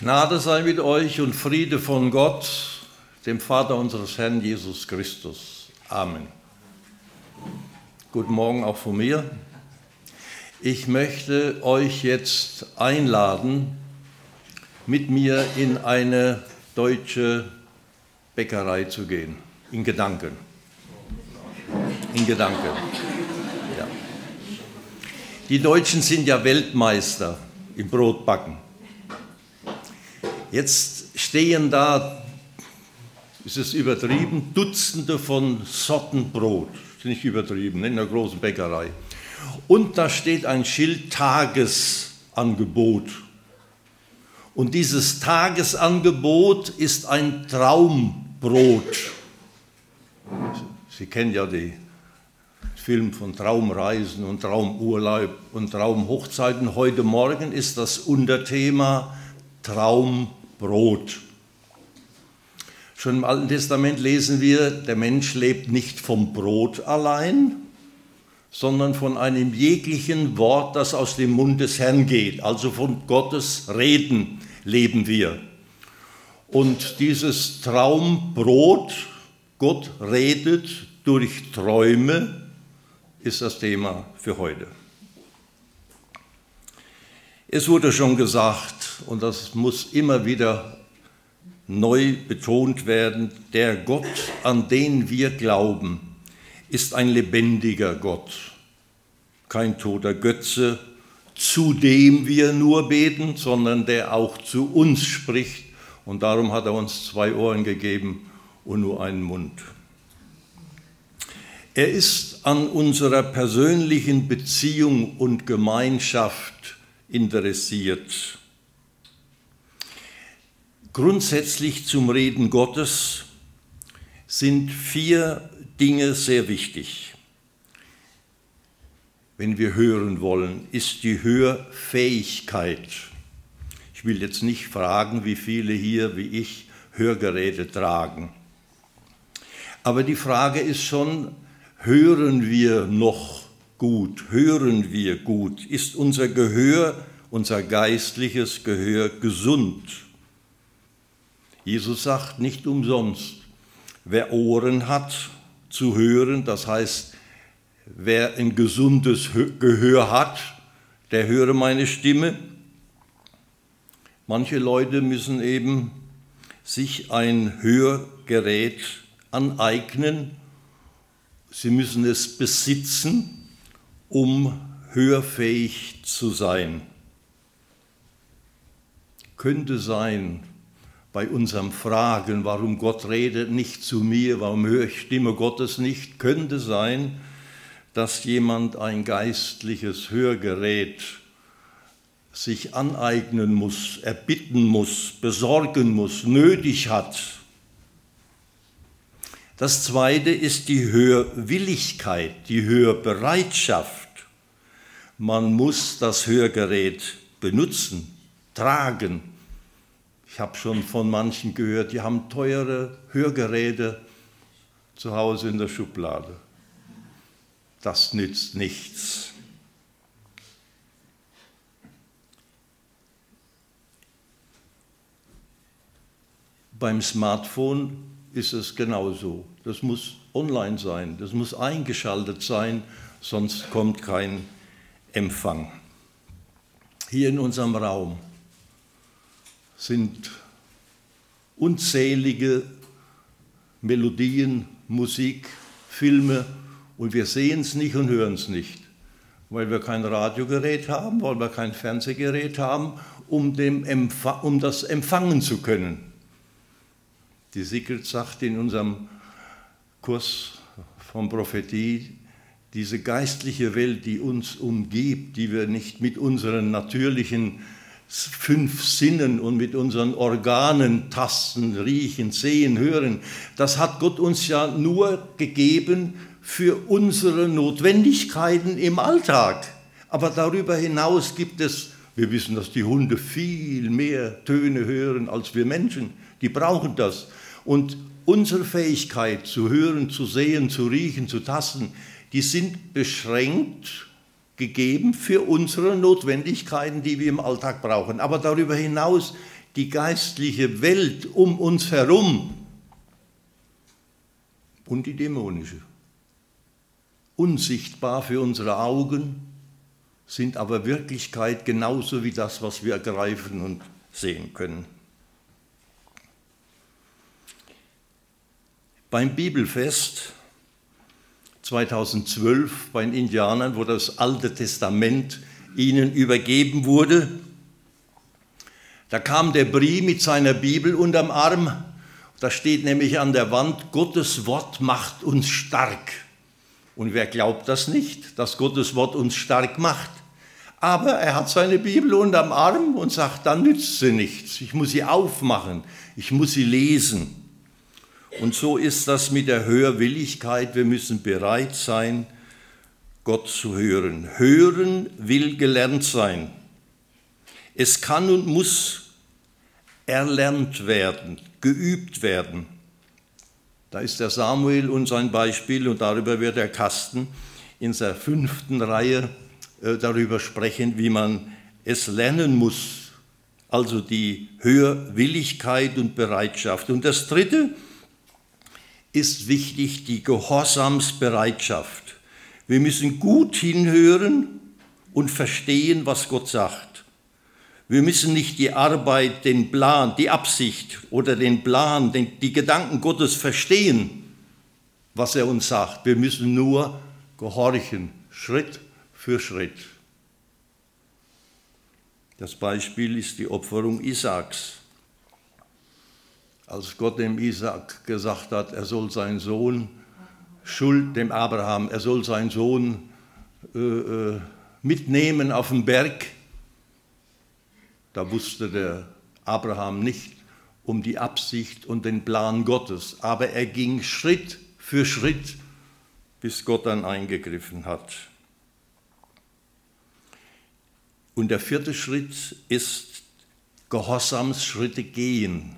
Gnade sei mit euch und Friede von Gott, dem Vater unseres Herrn Jesus Christus. Amen. Guten Morgen auch von mir. Ich möchte euch jetzt einladen, mit mir in eine deutsche Bäckerei zu gehen, in Gedanken. In Gedanken. Ja. Die Deutschen sind ja Weltmeister im Brotbacken. Jetzt stehen da, ist es übertrieben, Dutzende von Sorten Brot. Nicht übertrieben, in einer großen Bäckerei. Und da steht ein Schild Tagesangebot. Und dieses Tagesangebot ist ein Traumbrot. Sie kennen ja den Film von Traumreisen und Traumurlaub und Traumhochzeiten. Heute Morgen ist das Unterthema Traumbrot. Schon im Alten Testament lesen wir, der Mensch lebt nicht vom Brot allein, sondern von einem jeglichen Wort, das aus dem Mund des Herrn geht. Also von Gottes Reden leben wir. Und dieses Traumbrot, Gott redet durch Träume, ist das Thema für heute. Es wurde schon gesagt, und das muss immer wieder neu betont werden, der Gott, an den wir glauben, ist ein lebendiger Gott, kein toter Götze, zu dem wir nur beten, sondern der auch zu uns spricht. Und darum hat er uns zwei Ohren gegeben und nur einen Mund. Er ist an unserer persönlichen Beziehung und Gemeinschaft interessiert. Grundsätzlich zum Reden Gottes sind vier Dinge sehr wichtig. Wenn wir hören wollen, ist die Hörfähigkeit. Ich will jetzt nicht fragen, wie viele hier wie ich Hörgeräte tragen. Aber die Frage ist schon, hören wir noch gut? Hören wir gut? Ist unser Gehör, unser geistliches Gehör gesund? Jesus sagt nicht umsonst, wer Ohren hat zu hören, das heißt, wer ein gesundes Gehör hat, der höre meine Stimme. Manche Leute müssen eben sich ein Hörgerät aneignen, sie müssen es besitzen, um hörfähig zu sein. Könnte sein, bei unserem Fragen, warum Gott redet nicht zu mir, warum höre ich Stimme Gottes nicht, könnte sein, dass jemand ein geistliches Hörgerät sich aneignen muss, erbitten muss, besorgen muss, nötig hat. Das Zweite ist die Hörwilligkeit, die Hörbereitschaft. Man muss das Hörgerät benutzen, tragen, ich habe schon von manchen gehört, die haben teure Hörgeräte zu Hause in der Schublade. Das nützt nichts. Beim Smartphone ist es genauso. Das muss online sein, das muss eingeschaltet sein, sonst kommt kein Empfang. Hier in unserem Raum sind unzählige Melodien, Musik, Filme und wir sehen es nicht und hören es nicht, weil wir kein Radiogerät haben, weil wir kein Fernsehgerät haben, um, um das empfangen zu können. Die Sigrid sagt in unserem Kurs von Prophetie, diese geistliche Welt, die uns umgibt, die wir nicht mit unseren natürlichen fünf Sinnen und mit unseren Organen tasten, riechen, sehen, hören. Das hat Gott uns ja nur gegeben für unsere Notwendigkeiten im Alltag. Aber darüber hinaus gibt es, wir wissen, dass die Hunde viel mehr Töne hören als wir Menschen. Die brauchen das. Und unsere Fähigkeit zu hören, zu sehen, zu riechen, zu tasten, die sind beschränkt gegeben für unsere Notwendigkeiten, die wir im Alltag brauchen. Aber darüber hinaus die geistliche Welt um uns herum und die dämonische. Unsichtbar für unsere Augen, sind aber Wirklichkeit genauso wie das, was wir ergreifen und sehen können. Beim Bibelfest 2012 bei den Indianern, wo das Alte Testament ihnen übergeben wurde, da kam der Brie mit seiner Bibel unterm Arm. Da steht nämlich an der Wand, Gottes Wort macht uns stark. Und wer glaubt das nicht, dass Gottes Wort uns stark macht? Aber er hat seine Bibel unterm Arm und sagt, dann nützt sie nichts. Ich muss sie aufmachen, ich muss sie lesen. Und so ist das mit der Hörwilligkeit. Wir müssen bereit sein, Gott zu hören. Hören will gelernt sein. Es kann und muss erlernt werden, geübt werden. Da ist der Samuel und sein Beispiel und darüber wird der Kasten in der fünften Reihe äh, darüber sprechen, wie man es lernen muss. Also die Hörwilligkeit und Bereitschaft. Und das Dritte ist wichtig, die Gehorsamsbereitschaft. Wir müssen gut hinhören und verstehen, was Gott sagt. Wir müssen nicht die Arbeit, den Plan, die Absicht oder den Plan, den, die Gedanken Gottes verstehen, was er uns sagt. Wir müssen nur gehorchen, Schritt für Schritt. Das Beispiel ist die Opferung Isaaks. Als Gott dem Isaak gesagt hat, er soll seinen Sohn, Schuld dem Abraham, er soll seinen Sohn äh, äh, mitnehmen auf den Berg, da wusste der Abraham nicht um die Absicht und den Plan Gottes, aber er ging Schritt für Schritt, bis Gott dann eingegriffen hat. Und der vierte Schritt ist Gehorsamsschritte gehen.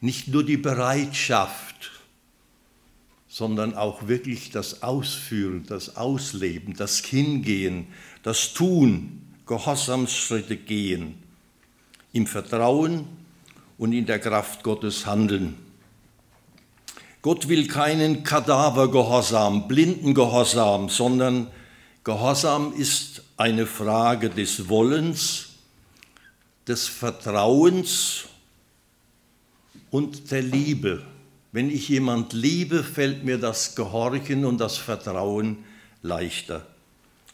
Nicht nur die Bereitschaft, sondern auch wirklich das Ausführen, das Ausleben, das Hingehen, das Tun, Gehorsamsschritte gehen, im Vertrauen und in der Kraft Gottes handeln. Gott will keinen Kadavergehorsam, blinden Gehorsam, sondern Gehorsam ist eine Frage des Wollens, des Vertrauens und der Liebe. Wenn ich jemand liebe, fällt mir das Gehorchen und das Vertrauen leichter.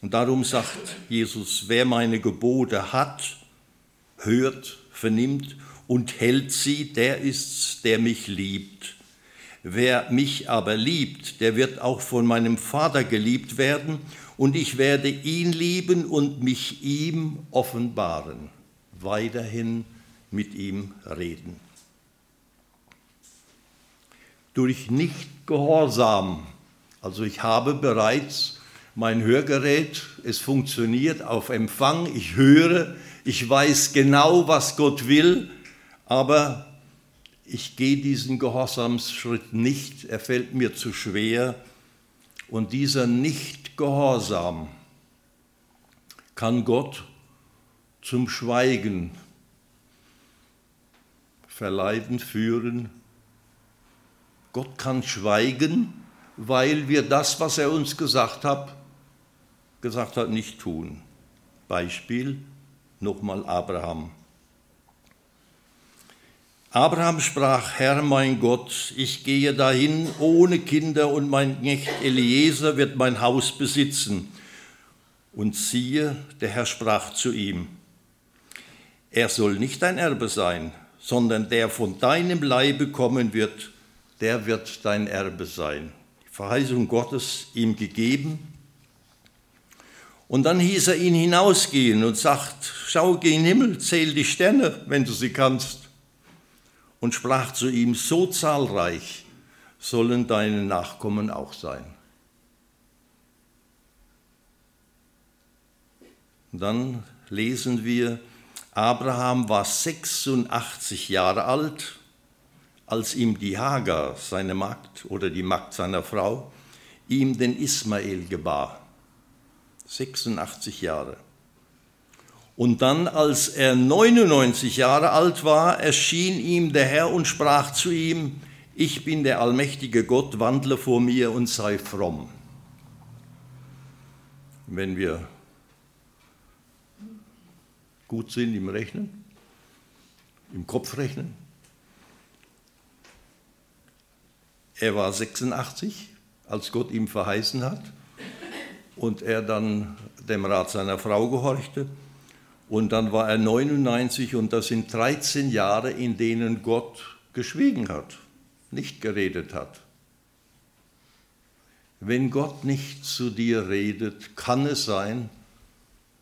Und darum sagt Jesus, wer meine Gebote hat, hört, vernimmt und hält sie, der ist's, der mich liebt. Wer mich aber liebt, der wird auch von meinem Vater geliebt werden und ich werde ihn lieben und mich ihm offenbaren, weiterhin mit ihm reden. Durch Nichtgehorsam, also ich habe bereits mein Hörgerät, es funktioniert auf Empfang, ich höre, ich weiß genau, was Gott will, aber ich gehe diesen Gehorsamsschritt nicht, er fällt mir zu schwer und dieser nicht Gehorsam kann Gott zum Schweigen verleiten, führen. Gott kann schweigen, weil wir das, was er uns gesagt hat, gesagt hat, nicht tun. Beispiel nochmal Abraham. Abraham sprach, Herr mein Gott, ich gehe dahin ohne Kinder und mein Knecht Eliezer wird mein Haus besitzen. Und siehe, der Herr sprach zu ihm, er soll nicht dein Erbe sein, sondern der von deinem Leibe kommen wird, der wird dein Erbe sein. Die Verheißung Gottes ihm gegeben. Und dann hieß er ihn hinausgehen und sagt, schau, geh in den Himmel, zähl die Sterne, wenn du sie kannst und sprach zu ihm, so zahlreich sollen deine Nachkommen auch sein. Und dann lesen wir, Abraham war 86 Jahre alt, als ihm die Hagar, seine Magd oder die Magd seiner Frau, ihm den Ismael gebar. 86 Jahre. Und dann, als er 99 Jahre alt war, erschien ihm der Herr und sprach zu ihm, ich bin der allmächtige Gott, wandle vor mir und sei fromm. Wenn wir gut sind im Rechnen, im Kopfrechnen. Er war 86, als Gott ihm verheißen hat und er dann dem Rat seiner Frau gehorchte. Und dann war er 99 und das sind 13 Jahre, in denen Gott geschwiegen hat, nicht geredet hat. Wenn Gott nicht zu dir redet, kann es sein,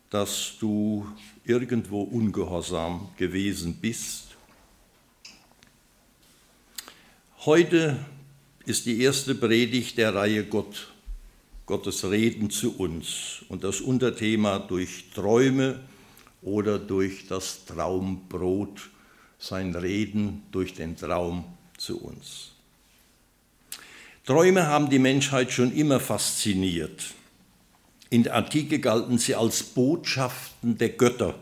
dass du irgendwo ungehorsam gewesen bist. Heute ist die erste Predigt der Reihe Gott, Gottes Reden zu uns und das Unterthema durch Träume oder durch das Traumbrot, sein Reden durch den Traum zu uns. Träume haben die Menschheit schon immer fasziniert. In der Antike galten sie als Botschaften der Götter.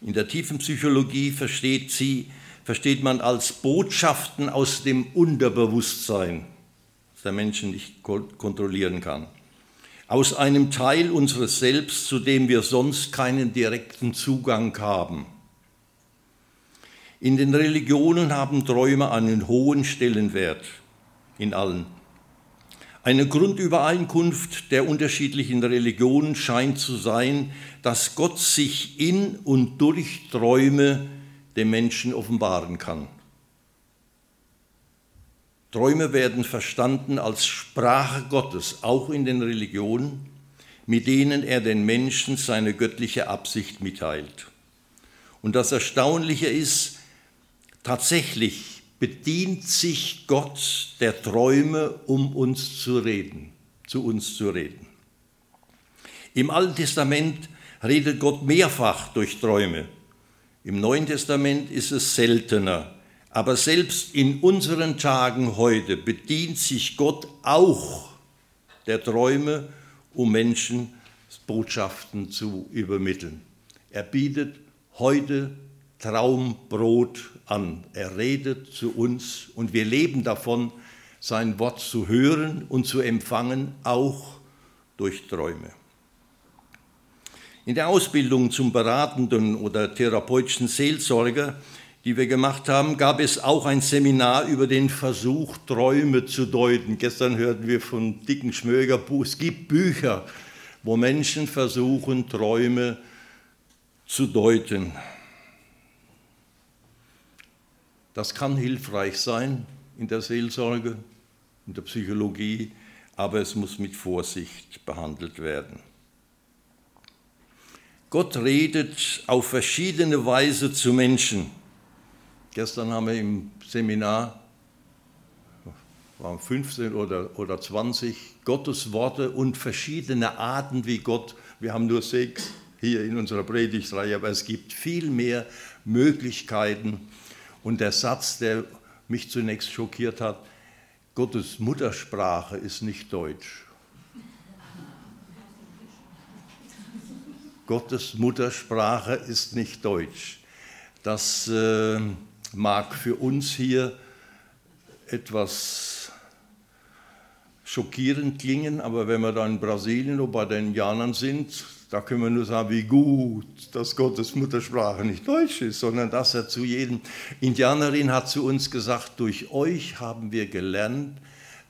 In der tiefen Psychologie versteht, sie, versteht man als Botschaften aus dem Unterbewusstsein, das der Menschen nicht kontrollieren kann. Aus einem Teil unseres Selbst, zu dem wir sonst keinen direkten Zugang haben. In den Religionen haben Träume einen hohen Stellenwert in allen eine Grundübereinkunft der unterschiedlichen Religionen scheint zu sein, dass Gott sich in und durch Träume dem Menschen offenbaren kann. Träume werden verstanden als Sprache Gottes, auch in den Religionen, mit denen er den Menschen seine göttliche Absicht mitteilt. Und das Erstaunliche ist, tatsächlich bedient sich Gott der Träume, um uns zu reden, zu uns zu reden. Im Alten Testament redet Gott mehrfach durch Träume. Im Neuen Testament ist es seltener. Aber selbst in unseren Tagen heute bedient sich Gott auch der Träume, um Menschen Botschaften zu übermitteln. Er bietet heute Traumbrot an. Er redet zu uns und wir leben davon, sein Wort zu hören und zu empfangen, auch durch Träume. In der Ausbildung zum beratenden oder therapeutischen Seelsorger, die wir gemacht haben, gab es auch ein Seminar über den Versuch, Träume zu deuten. Gestern hörten wir von Dicken Schmöger, es gibt Bücher, wo Menschen versuchen, Träume zu deuten. Das kann hilfreich sein in der Seelsorge, in der Psychologie, aber es muss mit Vorsicht behandelt werden. Gott redet auf verschiedene Weise zu Menschen. Gestern haben wir im Seminar, waren 15 oder, oder 20, Gottes Worte und verschiedene Arten, wie Gott, wir haben nur sechs hier in unserer Predigtreihe, aber es gibt viel mehr Möglichkeiten, und der Satz, der mich zunächst schockiert hat, Gottes Muttersprache ist nicht Deutsch. Gottes Muttersprache ist nicht Deutsch. Das äh, mag für uns hier etwas schockierend klingen, aber wenn wir da in Brasilien oder bei den Indianern sind, da können wir nur sagen, wie gut, dass Gottes Muttersprache nicht Deutsch ist, sondern dass er zu jedem Indianerin hat zu uns gesagt, durch euch haben wir gelernt,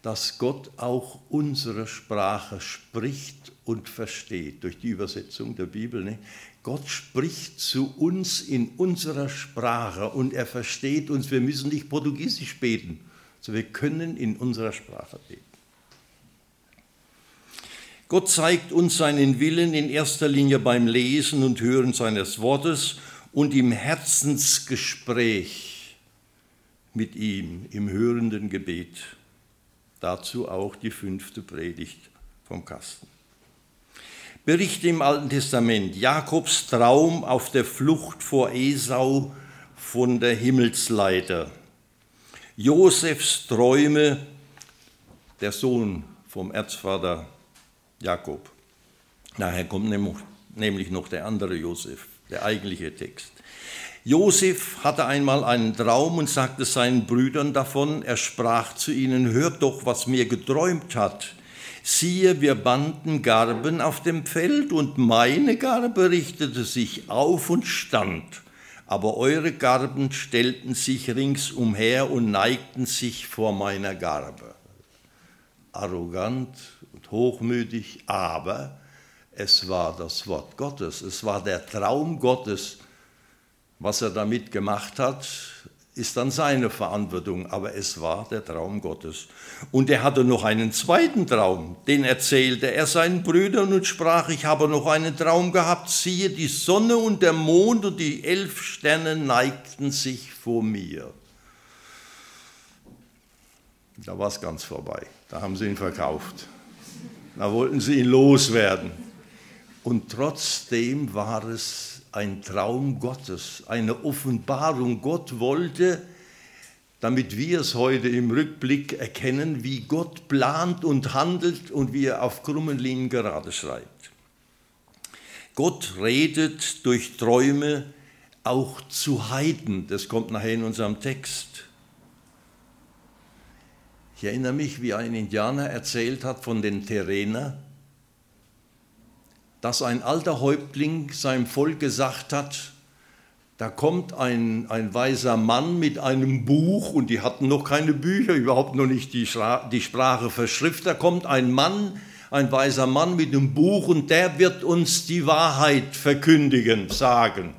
dass Gott auch unsere Sprache spricht und versteht, durch die Übersetzung der Bibel. Ne? Gott spricht zu uns in unserer Sprache und er versteht uns. Wir müssen nicht Portugiesisch beten, sondern wir können in unserer Sprache beten. Gott zeigt uns seinen Willen in erster Linie beim Lesen und Hören seines Wortes und im Herzensgespräch mit ihm, im hörenden Gebet. Dazu auch die fünfte Predigt vom Kasten. Berichte im Alten Testament, Jakobs Traum auf der Flucht vor Esau von der Himmelsleiter, Josefs Träume, der Sohn vom Erzvater Jakob. Nachher kommt nämlich noch der andere Josef, der eigentliche Text. Josef hatte einmal einen Traum und sagte seinen Brüdern davon, er sprach zu ihnen, hört doch, was mir geträumt hat. Siehe, wir banden Garben auf dem Feld und meine Garbe richtete sich auf und stand, aber eure Garben stellten sich ringsumher und neigten sich vor meiner Garbe. Arrogant und hochmütig, aber es war das Wort Gottes, es war der Traum Gottes, was er damit gemacht hat, ist dann seine Verantwortung, aber es war der Traum Gottes. Und er hatte noch einen zweiten Traum, den erzählte er seinen Brüdern und sprach, ich habe noch einen Traum gehabt, siehe, die Sonne und der Mond und die elf Sterne neigten sich vor mir. Da war es ganz vorbei, da haben sie ihn verkauft, da wollten sie ihn loswerden. Und trotzdem war es ein Traum Gottes, eine Offenbarung. Gott wollte, damit wir es heute im Rückblick erkennen, wie Gott plant und handelt und wie er auf krummen Linien gerade schreibt. Gott redet durch Träume auch zu Heiden. Das kommt nachher in unserem Text. Ich erinnere mich, wie ein Indianer erzählt hat von den Terener, dass ein alter Häuptling seinem Volk gesagt hat, da kommt ein, ein weiser Mann mit einem Buch, und die hatten noch keine Bücher, überhaupt noch nicht die, die Sprache verschrift, da kommt ein Mann, ein weiser Mann mit einem Buch, und der wird uns die Wahrheit verkündigen, sagen.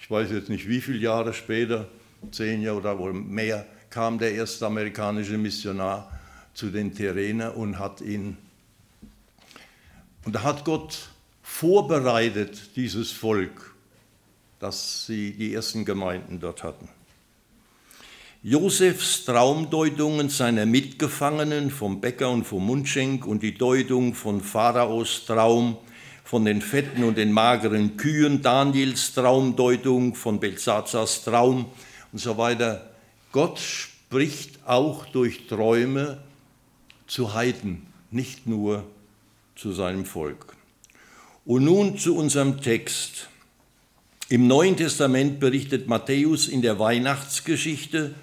Ich weiß jetzt nicht, wie viele Jahre später, zehn Jahre oder wohl mehr, kam der erste amerikanische Missionar zu den Terener und hat ihn und da hat Gott vorbereitet, dieses Volk, dass sie die ersten Gemeinden dort hatten. Josefs Traumdeutungen seiner Mitgefangenen vom Bäcker und vom Mundschenk und die Deutung von Pharaos Traum von den fetten und den mageren Kühen, Daniels Traumdeutung von Belsazars Traum und so weiter. Gott spricht auch durch Träume zu Heiden, nicht nur zu seinem Volk. Und nun zu unserem Text. Im Neuen Testament berichtet Matthäus in der Weihnachtsgeschichte,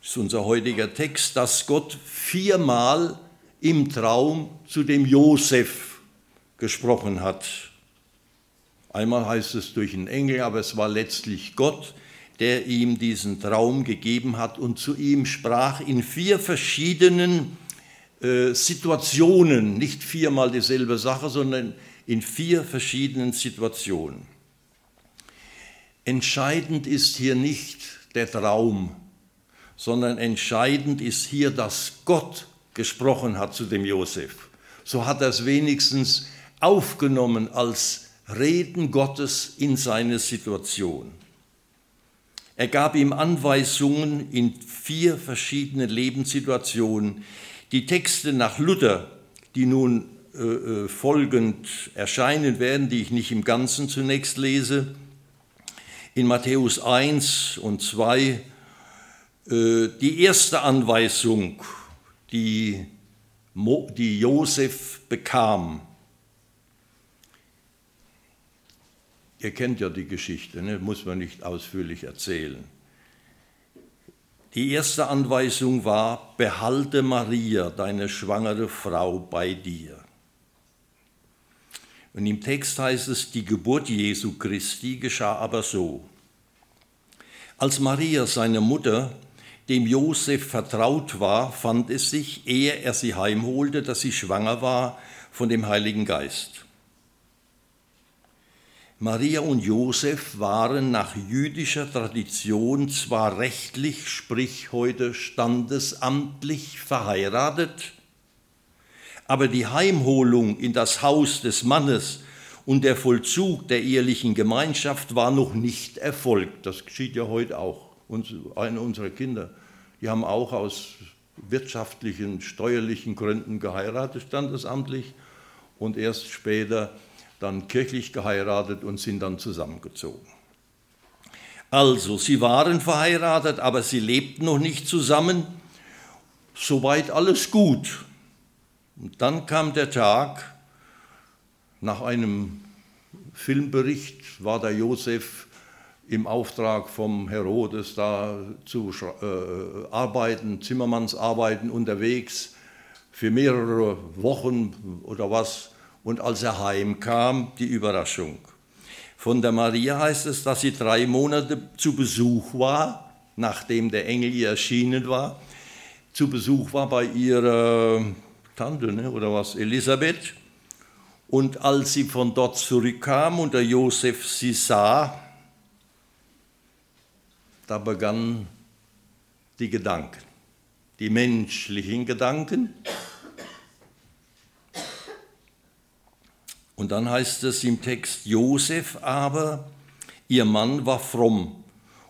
das ist unser heutiger Text, dass Gott viermal im Traum zu dem Josef gesprochen hat. Einmal heißt es durch einen Engel, aber es war letztlich Gott, der ihm diesen Traum gegeben hat und zu ihm sprach in vier verschiedenen äh, Situationen, nicht viermal dieselbe Sache, sondern in vier verschiedenen Situationen. Entscheidend ist hier nicht der Traum, sondern entscheidend ist hier, dass Gott gesprochen hat zu dem Josef. So hat er es wenigstens aufgenommen als Reden Gottes in seine Situation. Er gab ihm Anweisungen in vier verschiedenen Lebenssituationen, die Texte nach Luther, die nun äh, äh, folgend erscheinen werden, die ich nicht im Ganzen zunächst lese, in Matthäus 1 und 2, äh, die erste Anweisung, die, Mo, die Josef bekam. Ihr kennt ja die Geschichte, ne? muss man nicht ausführlich erzählen. Die erste Anweisung war, behalte Maria, deine schwangere Frau, bei dir. Und im Text heißt es, die Geburt Jesu Christi geschah aber so. Als Maria, seine Mutter, dem Josef vertraut war, fand es sich, ehe er sie heimholte, dass sie schwanger war von dem Heiligen Geist. Maria und Josef waren nach jüdischer Tradition zwar rechtlich, sprich heute standesamtlich verheiratet, aber die Heimholung in das Haus des Mannes und der Vollzug der ehelichen Gemeinschaft war noch nicht erfolgt. Das geschieht ja heute auch. Eine unserer Kinder, die haben auch aus wirtschaftlichen, steuerlichen Gründen geheiratet, standesamtlich, und erst später dann kirchlich geheiratet und sind dann zusammengezogen. Also, sie waren verheiratet, aber sie lebten noch nicht zusammen. Soweit alles gut. Und dann kam der Tag, Nach einem Filmbericht war der Josef im Auftrag vom Herodes da zu äh, Arbeiten, Zimmermannsarbeiten unterwegs für mehrere Wochen oder was. Und als er heimkam, die Überraschung. Von der Maria heißt es, dass sie drei Monate zu Besuch war, nachdem der Engel ihr erschienen war. Zu Besuch war bei ihrer Tante ne, oder was, Elisabeth. Und als sie von dort zurückkam und der Josef sie sah, da begannen die Gedanken, die menschlichen Gedanken. Und dann heißt es im Text, Josef aber, ihr Mann war fromm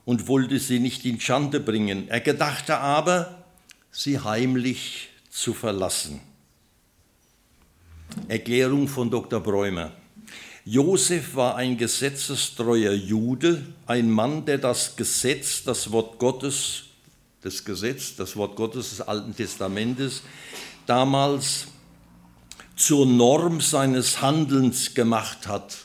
und wollte sie nicht in Schande bringen. Er gedachte aber, sie heimlich zu verlassen. Erklärung von Dr. Bräumer. Josef war ein gesetzestreuer Jude, ein Mann, der das Gesetz, das Wort Gottes, das Gesetz, das Wort Gottes des Alten Testamentes damals zur Norm seines Handelns gemacht hat.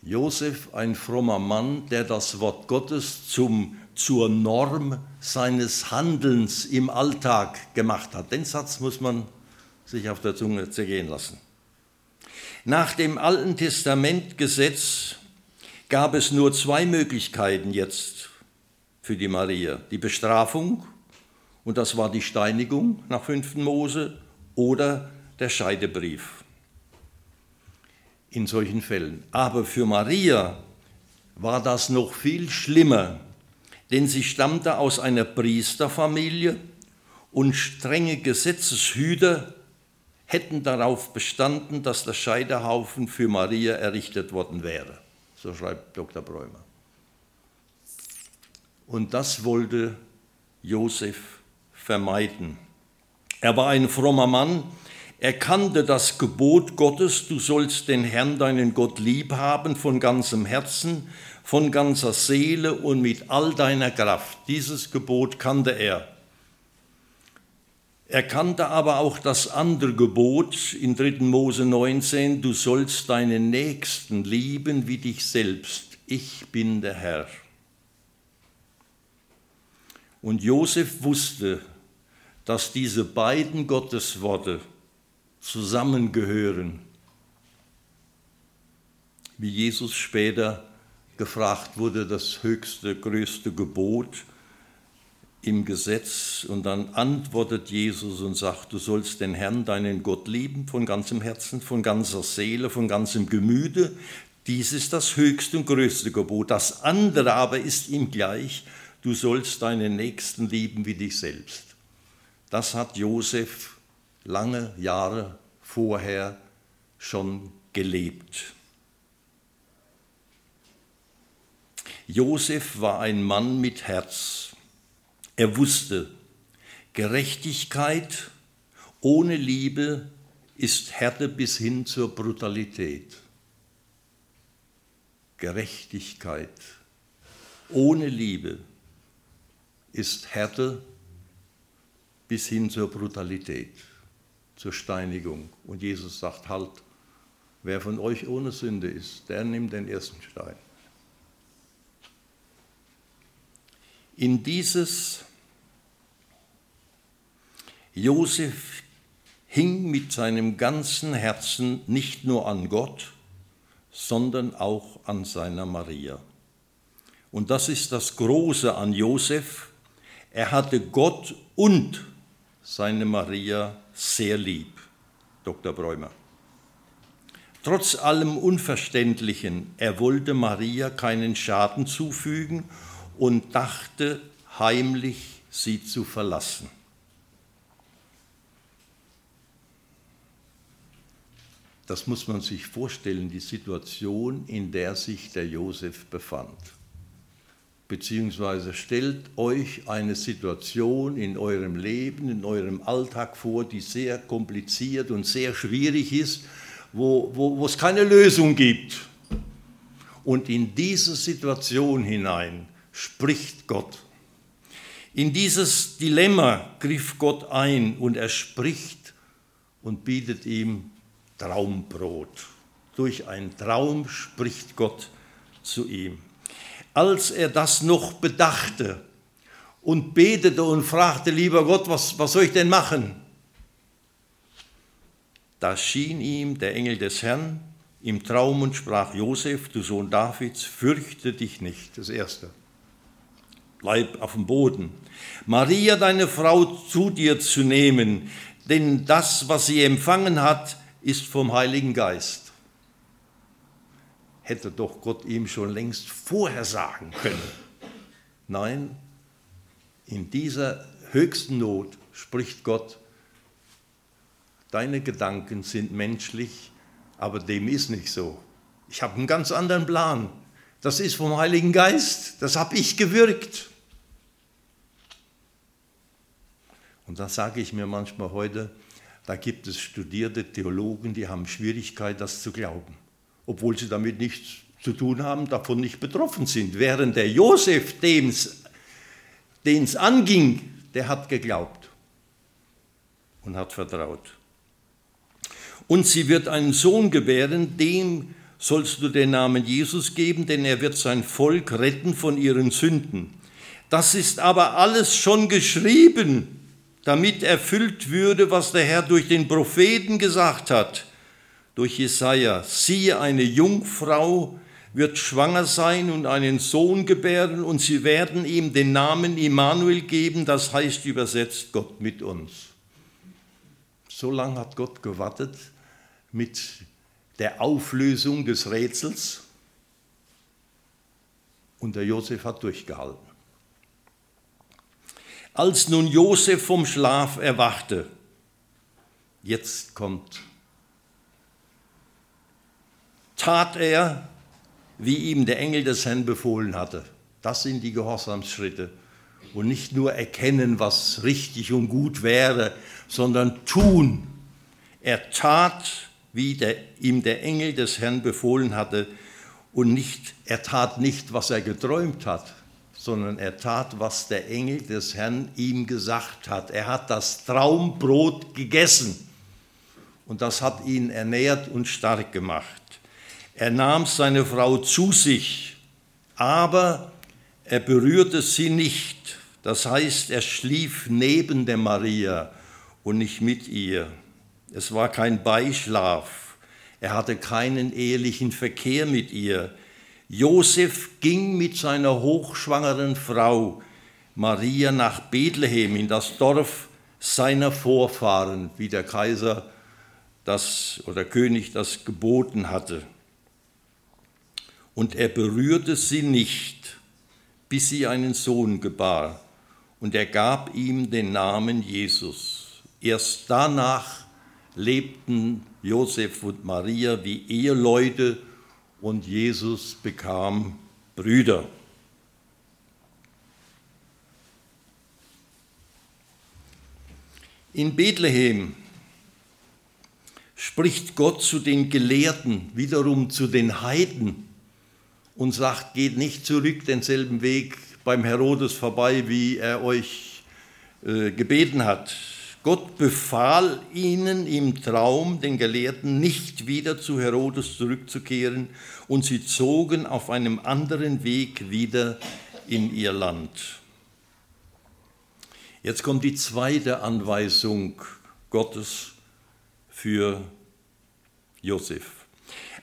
Josef, ein frommer Mann, der das Wort Gottes zum, zur Norm seines Handelns im Alltag gemacht hat. Den Satz muss man sich auf der Zunge zergehen lassen. Nach dem Alten Testamentgesetz gab es nur zwei Möglichkeiten jetzt für die Maria. Die Bestrafung, und das war die Steinigung nach 5. Mose, oder der Scheidebrief. In solchen Fällen. Aber für Maria war das noch viel schlimmer, denn sie stammte aus einer Priesterfamilie und strenge Gesetzeshüter hätten darauf bestanden, dass der Scheiterhaufen für Maria errichtet worden wäre. So schreibt Dr. Bräumer. Und das wollte Josef vermeiden. Er war ein frommer Mann, er kannte das Gebot Gottes, du sollst den Herrn, deinen Gott, lieb haben von ganzem Herzen, von ganzer Seele und mit all deiner Kraft. Dieses Gebot kannte er. Er kannte aber auch das andere Gebot in 3. Mose 19, du sollst deinen Nächsten lieben wie dich selbst. Ich bin der Herr. Und Josef wusste, dass diese beiden Gottesworte zusammengehören, wie Jesus später gefragt wurde, das höchste, größte Gebot im Gesetz und dann antwortet Jesus und sagt, du sollst den Herrn, deinen Gott lieben von ganzem Herzen, von ganzer Seele, von ganzem Gemüte. Dies ist das höchste und größte Gebot. Das andere aber ist ihm gleich, du sollst deinen Nächsten lieben wie dich selbst. Das hat Josef lange Jahre vorher schon gelebt. Josef war ein Mann mit Herz. Er wusste, Gerechtigkeit ohne Liebe ist Härte bis hin zur Brutalität. Gerechtigkeit ohne Liebe ist Härte bis hin zur Brutalität, zur Steinigung. Und Jesus sagt, halt, wer von euch ohne Sünde ist, der nimmt den ersten Stein. In dieses Josef hing mit seinem ganzen Herzen nicht nur an Gott, sondern auch an seiner Maria. Und das ist das Große an Josef. Er hatte Gott und seine Maria sehr lieb, Dr. Bräumer. Trotz allem Unverständlichen, er wollte Maria keinen Schaden zufügen und dachte heimlich, sie zu verlassen. Das muss man sich vorstellen, die Situation, in der sich der Josef befand. Beziehungsweise stellt euch eine Situation in eurem Leben, in eurem Alltag vor, die sehr kompliziert und sehr schwierig ist, wo, wo, wo es keine Lösung gibt. Und in diese Situation hinein spricht Gott. In dieses Dilemma griff Gott ein und er spricht und bietet ihm Traumbrot. Durch einen Traum spricht Gott zu ihm. Als er das noch bedachte und betete und fragte, lieber Gott, was, was soll ich denn machen? Da schien ihm der Engel des Herrn im Traum und sprach, Josef, du Sohn Davids, fürchte dich nicht. Das Erste. Bleib auf dem Boden. Maria, deine Frau, zu dir zu nehmen, denn das, was sie empfangen hat, ist vom Heiligen Geist. Hätte doch Gott ihm schon längst vorher sagen können. Nein, in dieser höchsten Not spricht Gott, deine Gedanken sind menschlich, aber dem ist nicht so. Ich habe einen ganz anderen Plan. Das ist vom Heiligen Geist, das habe ich gewirkt. Und da sage ich mir manchmal heute, da gibt es studierte Theologen, die haben Schwierigkeit, das zu glauben, obwohl sie damit nichts zu tun haben, davon nicht betroffen sind. Während der Josef, den es anging, der hat geglaubt und hat vertraut. Und sie wird einen Sohn gebären, dem sollst du den Namen Jesus geben, denn er wird sein Volk retten von ihren Sünden. Das ist aber alles schon geschrieben, damit erfüllt würde, was der Herr durch den Propheten gesagt hat, durch Jesaja. Siehe, eine Jungfrau wird schwanger sein und einen Sohn gebären, und sie werden ihm den Namen Immanuel geben, das heißt übersetzt Gott mit uns. So lange hat Gott gewartet mit der Auflösung des Rätsels und der Josef hat durchgehalten. Als nun Josef vom Schlaf erwachte, jetzt kommt, tat er, wie ihm der Engel des Herrn befohlen hatte. Das sind die Gehorsamsschritte. Und nicht nur erkennen, was richtig und gut wäre, sondern tun. Er tat, wie der, ihm der Engel des Herrn befohlen hatte, und nicht, er tat nicht, was er geträumt hat, sondern er tat, was der Engel des Herrn ihm gesagt hat. Er hat das Traumbrot gegessen und das hat ihn ernährt und stark gemacht. Er nahm seine Frau zu sich, aber er berührte sie nicht. Das heißt, er schlief neben der Maria und nicht mit ihr. Es war kein Beischlaf. Er hatte keinen ehelichen Verkehr mit ihr. Josef ging mit seiner hochschwangeren Frau Maria nach Bethlehem in das Dorf seiner Vorfahren, wie der Kaiser das oder König das geboten hatte. Und er berührte sie nicht, bis sie einen Sohn gebar, und er gab ihm den Namen Jesus. Erst danach lebten Josef und Maria wie Eheleute und Jesus bekam Brüder. In Bethlehem spricht Gott zu den Gelehrten, wiederum zu den Heiden und sagt, geht nicht zurück denselben Weg beim Herodes vorbei, wie er euch äh, gebeten hat. Gott befahl ihnen im Traum, den Gelehrten, nicht wieder zu Herodes zurückzukehren, und sie zogen auf einem anderen Weg wieder in ihr Land. Jetzt kommt die zweite Anweisung Gottes für Josef.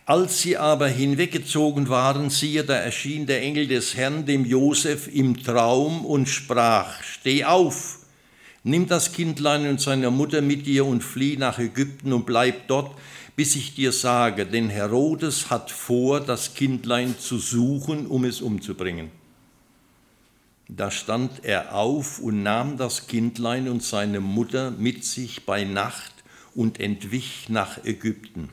Als sie aber hinweggezogen waren, siehe, da erschien der Engel des Herrn dem Josef im Traum und sprach: Steh auf! Nimm das Kindlein und seine Mutter mit dir und flieh nach Ägypten und bleib dort, bis ich dir sage, denn Herodes hat vor, das Kindlein zu suchen, um es umzubringen. Da stand er auf und nahm das Kindlein und seine Mutter mit sich bei Nacht und entwich nach Ägypten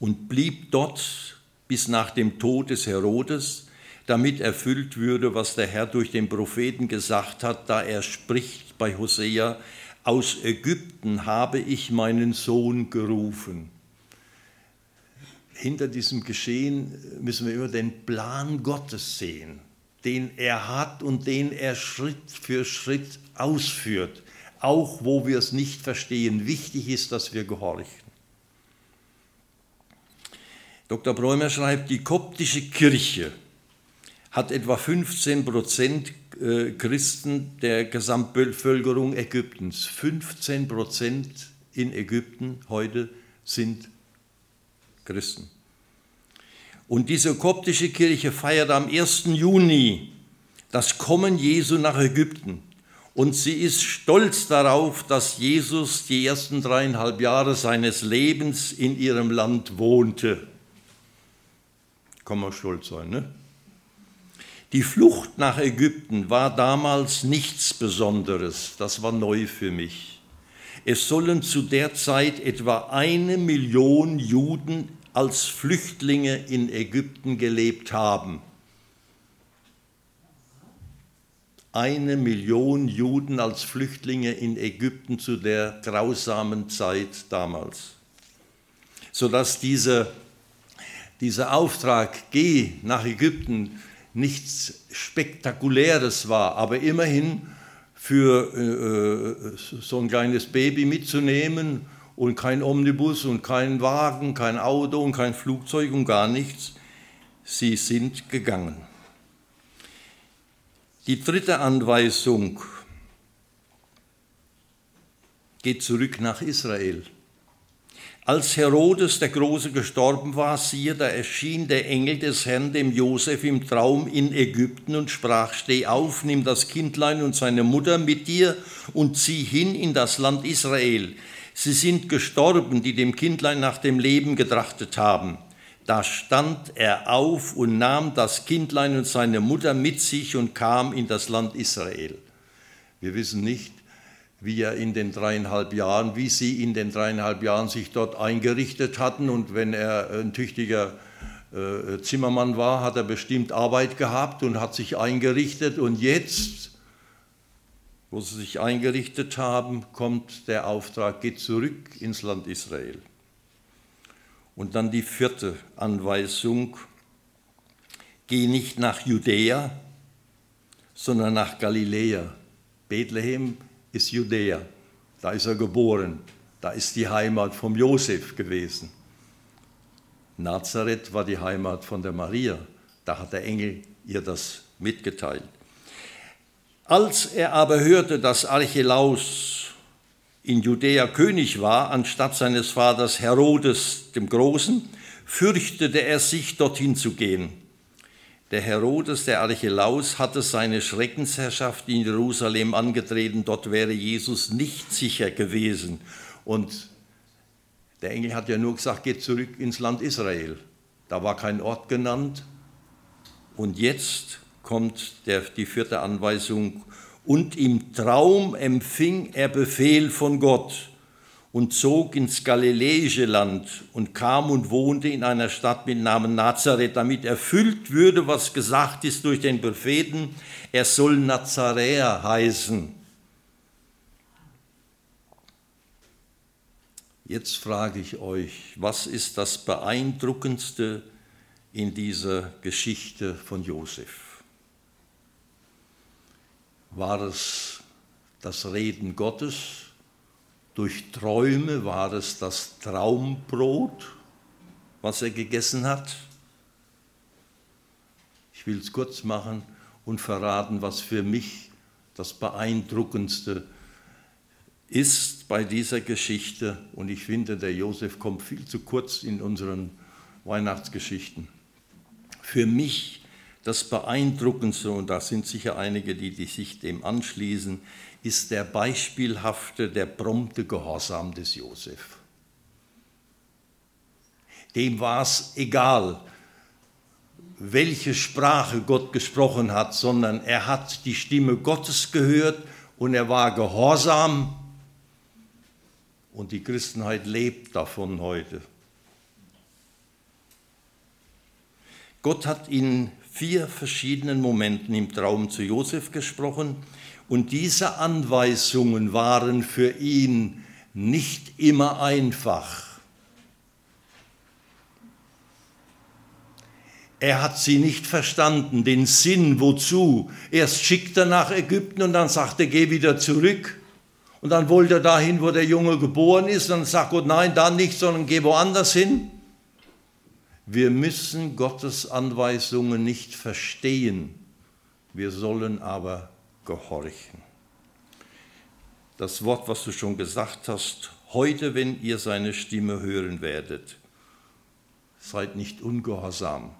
und blieb dort bis nach dem Tod des Herodes, damit erfüllt würde, was der Herr durch den Propheten gesagt hat, da er spricht bei Hosea, aus Ägypten habe ich meinen Sohn gerufen. Hinter diesem Geschehen müssen wir immer den Plan Gottes sehen, den er hat und den er Schritt für Schritt ausführt. auch wo wir es nicht verstehen. Wichtig ist, dass wir gehorchen. Dr. Bräumer schreibt, die koptische Kirche hat etwa 15 Prozent äh, Christen der Gesamtbevölkerung Ägyptens. 15 Prozent in Ägypten heute sind Christen. Und diese koptische Kirche feiert am 1. Juni das Kommen Jesu nach Ägypten. Und sie ist stolz darauf, dass Jesus die ersten dreieinhalb Jahre seines Lebens in ihrem Land wohnte. Kann man stolz sein, ne? Die Flucht nach Ägypten war damals nichts Besonderes, das war neu für mich. Es sollen zu der Zeit etwa eine Million Juden als Flüchtlinge in Ägypten gelebt haben. Eine Million Juden als Flüchtlinge in Ägypten zu der grausamen Zeit damals. Sodass diese, dieser Auftrag, geh nach Ägypten, nichts Spektakuläres war, aber immerhin für äh, so ein kleines Baby mitzunehmen und kein Omnibus und kein Wagen, kein Auto und kein Flugzeug und gar nichts. Sie sind gegangen. Die dritte Anweisung geht zurück nach Israel. Als Herodes der Große gestorben war, siehe, da erschien der Engel des Herrn dem Josef im Traum in Ägypten und sprach: Steh auf, nimm das Kindlein und seine Mutter mit dir und zieh hin in das Land Israel. Sie sind gestorben, die dem Kindlein nach dem Leben getrachtet haben. Da stand er auf und nahm das Kindlein und seine Mutter mit sich und kam in das Land Israel. Wir wissen nicht, wie er in den dreieinhalb Jahren, wie sie in den dreieinhalb Jahren sich dort eingerichtet hatten. Und wenn er ein tüchtiger äh, Zimmermann war, hat er bestimmt Arbeit gehabt und hat sich eingerichtet. Und jetzt, wo sie sich eingerichtet haben, kommt der Auftrag, geht zurück ins Land Israel. Und dann die vierte Anweisung, geh nicht nach Judäa, sondern nach Galiläa. Bethlehem ist Judäa. Da ist er geboren. Da ist die Heimat vom Josef gewesen. Nazareth war die Heimat von der Maria. Da hat der Engel ihr das mitgeteilt. Als er aber hörte, dass Archelaus in Judäa König war, anstatt seines Vaters Herodes dem Großen, fürchtete er sich, dorthin zu gehen. Der Herodes, der Archelaus, hatte seine Schreckensherrschaft in Jerusalem angetreten. Dort wäre Jesus nicht sicher gewesen. Und der Engel hat ja nur gesagt, geht zurück ins Land Israel. Da war kein Ort genannt. Und jetzt kommt der, die vierte Anweisung. Und im Traum empfing er Befehl von Gott und zog ins galiläische Land und kam und wohnte in einer Stadt mit Namen Nazareth, damit erfüllt würde, was gesagt ist durch den Propheten, er soll Nazaräer heißen. Jetzt frage ich euch, was ist das Beeindruckendste in dieser Geschichte von Josef? War es das Reden Gottes? Durch Träume war es das Traumbrot, was er gegessen hat. Ich will es kurz machen und verraten, was für mich das Beeindruckendste ist bei dieser Geschichte. Und ich finde, der Josef kommt viel zu kurz in unseren Weihnachtsgeschichten. Für mich das Beeindruckendste, und da sind sicher einige, die, die sich dem anschließen, ist der beispielhafte, der prompte Gehorsam des Josef. Dem war es egal, welche Sprache Gott gesprochen hat, sondern er hat die Stimme Gottes gehört und er war gehorsam. Und die Christenheit lebt davon heute. Gott hat in vier verschiedenen Momenten im Traum zu Josef gesprochen und diese Anweisungen waren für ihn nicht immer einfach. Er hat sie nicht verstanden, den Sinn, wozu. Erst schickt er nach Ägypten und dann sagt er, geh wieder zurück. Und dann wollte er dahin, wo der Junge geboren ist. Dann sagt Gott, nein, da nicht, sondern geh woanders hin. Wir müssen Gottes Anweisungen nicht verstehen. Wir sollen aber gehorchen. Das Wort, was du schon gesagt hast, heute, wenn ihr seine Stimme hören werdet, seid nicht ungehorsam.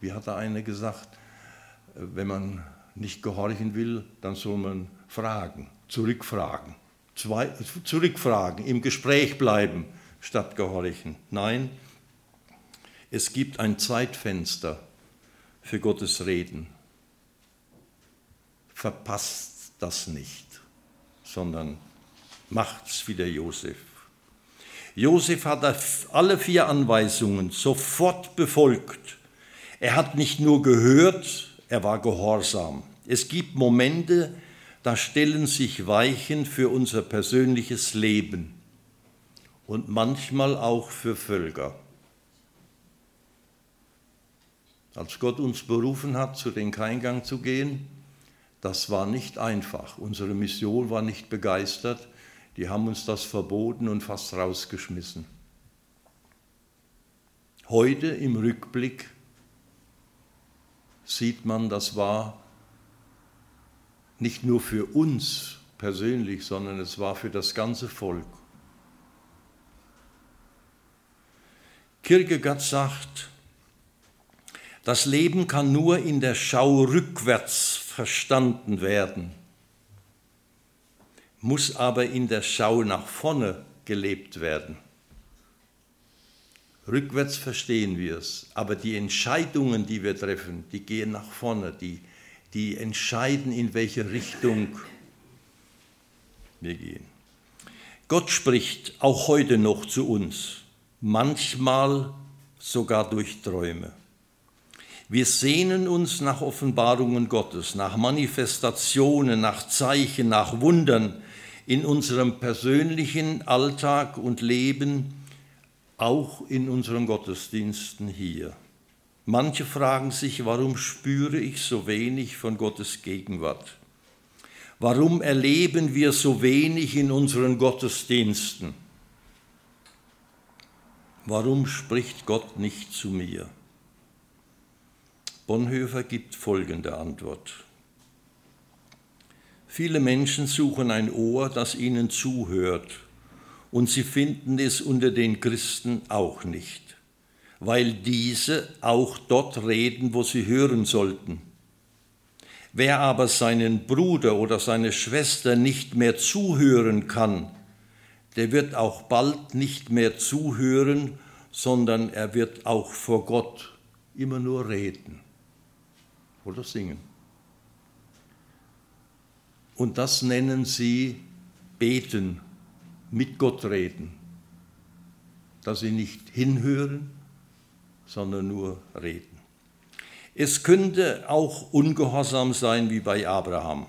Wie hat der eine gesagt, wenn man nicht gehorchen will, dann soll man fragen, zurückfragen, zwei, zurückfragen, im Gespräch bleiben, statt gehorchen. Nein, es gibt ein Zeitfenster für Gottes Reden. Verpasst das nicht, sondern macht's wie der Josef. Josef hat alle vier Anweisungen sofort befolgt. Er hat nicht nur gehört, er war gehorsam. Es gibt Momente, da stellen sich Weichen für unser persönliches Leben und manchmal auch für Völker. Als Gott uns berufen hat, zu den Keingang zu gehen, das war nicht einfach. Unsere Mission war nicht begeistert. Die haben uns das verboten und fast rausgeschmissen. Heute im Rückblick sieht man, das war nicht nur für uns persönlich, sondern es war für das ganze Volk. Kierkegaard sagt, das Leben kann nur in der Schau rückwärts verstanden werden, muss aber in der Schau nach vorne gelebt werden. Rückwärts verstehen wir es, aber die Entscheidungen, die wir treffen, die gehen nach vorne, die, die entscheiden, in welche Richtung wir gehen. Gott spricht auch heute noch zu uns, manchmal sogar durch Träume. Wir sehnen uns nach Offenbarungen Gottes, nach Manifestationen, nach Zeichen, nach Wundern in unserem persönlichen Alltag und Leben, auch in unseren Gottesdiensten hier. Manche fragen sich, warum spüre ich so wenig von Gottes Gegenwart? Warum erleben wir so wenig in unseren Gottesdiensten? Warum spricht Gott nicht zu mir? Bonhoeffer gibt folgende Antwort. Viele Menschen suchen ein Ohr, das ihnen zuhört und sie finden es unter den Christen auch nicht, weil diese auch dort reden, wo sie hören sollten. Wer aber seinen Bruder oder seine Schwester nicht mehr zuhören kann, der wird auch bald nicht mehr zuhören, sondern er wird auch vor Gott immer nur reden oder singen. Und das nennen sie beten mit Gott reden, dass sie nicht hinhören, sondern nur reden. Es könnte auch ungehorsam sein wie bei Abraham.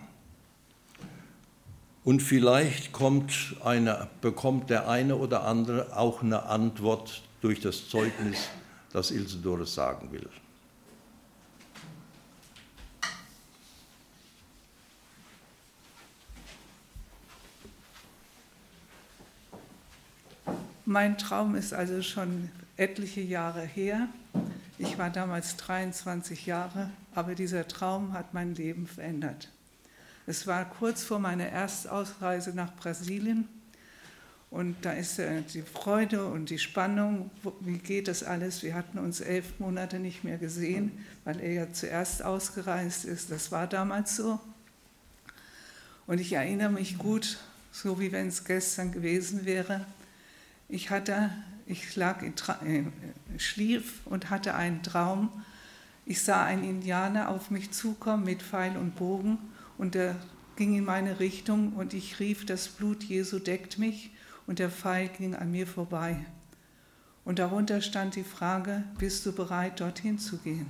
Und vielleicht kommt eine, bekommt der eine oder andere auch eine Antwort durch das Zeugnis, das Ilse sagen will. Mein Traum ist also schon etliche Jahre her. Ich war damals 23 Jahre, aber dieser Traum hat mein Leben verändert. Es war kurz vor meiner Erstausreise nach Brasilien und da ist äh, die Freude und die Spannung, wie geht das alles? Wir hatten uns elf Monate nicht mehr gesehen, weil er ja zuerst ausgereist ist. Das war damals so. Und ich erinnere mich gut, so wie wenn es gestern gewesen wäre, ich hatte, ich lag in äh, schlief und hatte einen Traum. Ich sah einen Indianer auf mich zukommen mit Pfeil und Bogen und er ging in meine Richtung und ich rief, das Blut Jesu deckt mich und der Pfeil ging an mir vorbei. Und darunter stand die Frage, bist du bereit, dorthin zu gehen?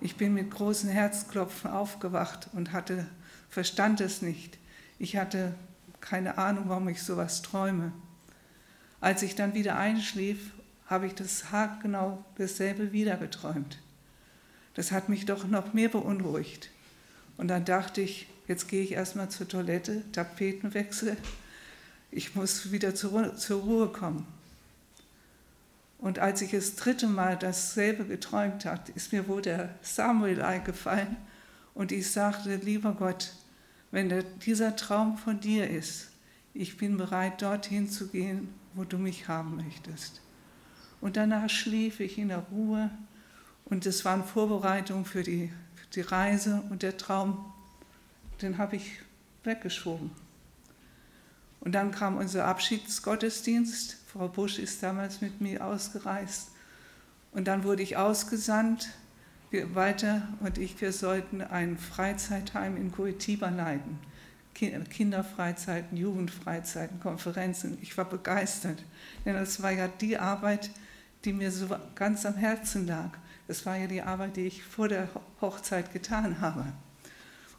Ich bin mit großen Herzklopfen aufgewacht und hatte, verstand es nicht. Ich hatte keine Ahnung, warum ich sowas träume. Als ich dann wieder einschlief, habe ich das haargenau dasselbe wieder geträumt. Das hat mich doch noch mehr beunruhigt. Und dann dachte ich, jetzt gehe ich erstmal zur Toilette, Tapetenwechsel, ich muss wieder zur, zur Ruhe kommen. Und als ich das dritte Mal dasselbe geträumt habe, ist mir wohl der Samuel eingefallen und ich sagte, lieber Gott, wenn der, dieser Traum von dir ist, ich bin bereit, dorthin zu gehen, wo du mich haben möchtest. Und danach schlief ich in der Ruhe und es waren Vorbereitungen für die, die Reise und der Traum, den habe ich weggeschoben. Und dann kam unser Abschiedsgottesdienst. Frau Busch ist damals mit mir ausgereist. Und dann wurde ich ausgesandt wir weiter und ich, wir sollten ein Freizeitheim in Curitiba leiten. Kinderfreizeiten, Jugendfreizeiten, Konferenzen. Ich war begeistert, denn das war ja die Arbeit, die mir so ganz am Herzen lag. Das war ja die Arbeit, die ich vor der Hochzeit getan habe.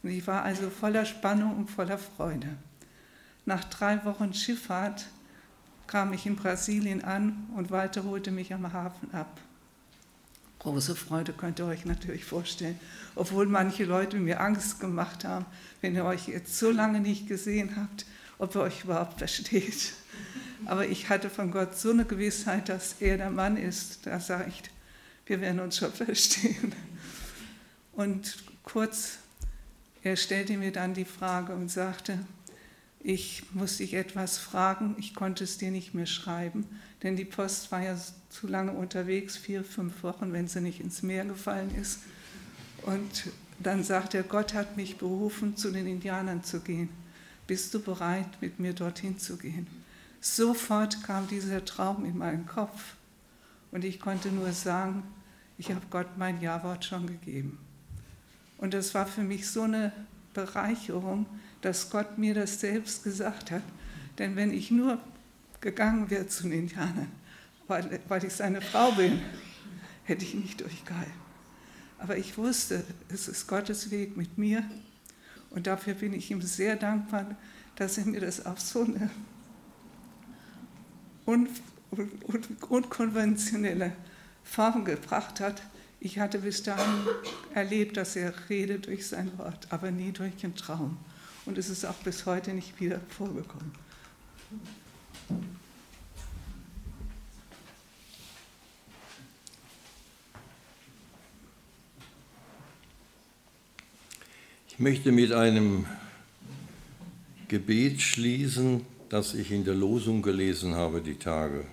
Und ich war also voller Spannung und voller Freude. Nach drei Wochen Schifffahrt kam ich in Brasilien an und Walter holte mich am Hafen ab. Große Freude könnt ihr euch natürlich vorstellen, obwohl manche Leute mir Angst gemacht haben, wenn ihr euch jetzt so lange nicht gesehen habt, ob ihr euch überhaupt versteht. Aber ich hatte von Gott so eine Gewissheit, dass er der Mann ist, da sage ich, wir werden uns schon verstehen. Und kurz, er stellte mir dann die Frage und sagte, ich muss dich etwas fragen, ich konnte es dir nicht mehr schreiben, denn die Post war ja zu lange unterwegs, vier, fünf Wochen, wenn sie nicht ins Meer gefallen ist. Und dann sagt er, Gott hat mich berufen, zu den Indianern zu gehen. Bist du bereit, mit mir dorthin zu gehen? Sofort kam dieser Traum in meinen Kopf und ich konnte nur sagen, ich habe Gott mein Ja-Wort schon gegeben. Und das war für mich so eine Bereicherung, dass Gott mir das selbst gesagt hat. Denn wenn ich nur gegangen wäre zu den Indianern, weil, weil ich seine Frau bin, hätte ich nicht durchgehalten. Aber ich wusste, es ist Gottes Weg mit mir und dafür bin ich ihm sehr dankbar, dass er mir das auf so eine un un unkonventionelle Form gebracht hat. Ich hatte bis dahin erlebt, dass er redet durch sein Wort, aber nie durch den Traum. Und es ist auch bis heute nicht wieder vorgekommen. Ich möchte mit einem Gebet schließen, das ich in der Losung gelesen habe die Tage.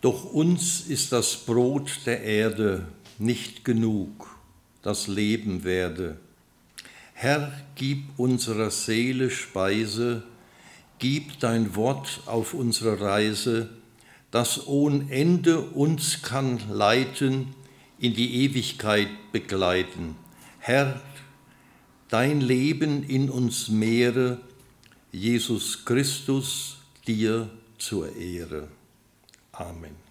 Doch uns ist das Brot der Erde nicht genug, das Leben werde. Herr, gib unserer Seele Speise, gib dein Wort auf unsere Reise, das ohne Ende uns kann leiten, in die Ewigkeit begleiten. Herr, dein Leben in uns mehre, Jesus Christus, dir zur Ehre. Amen.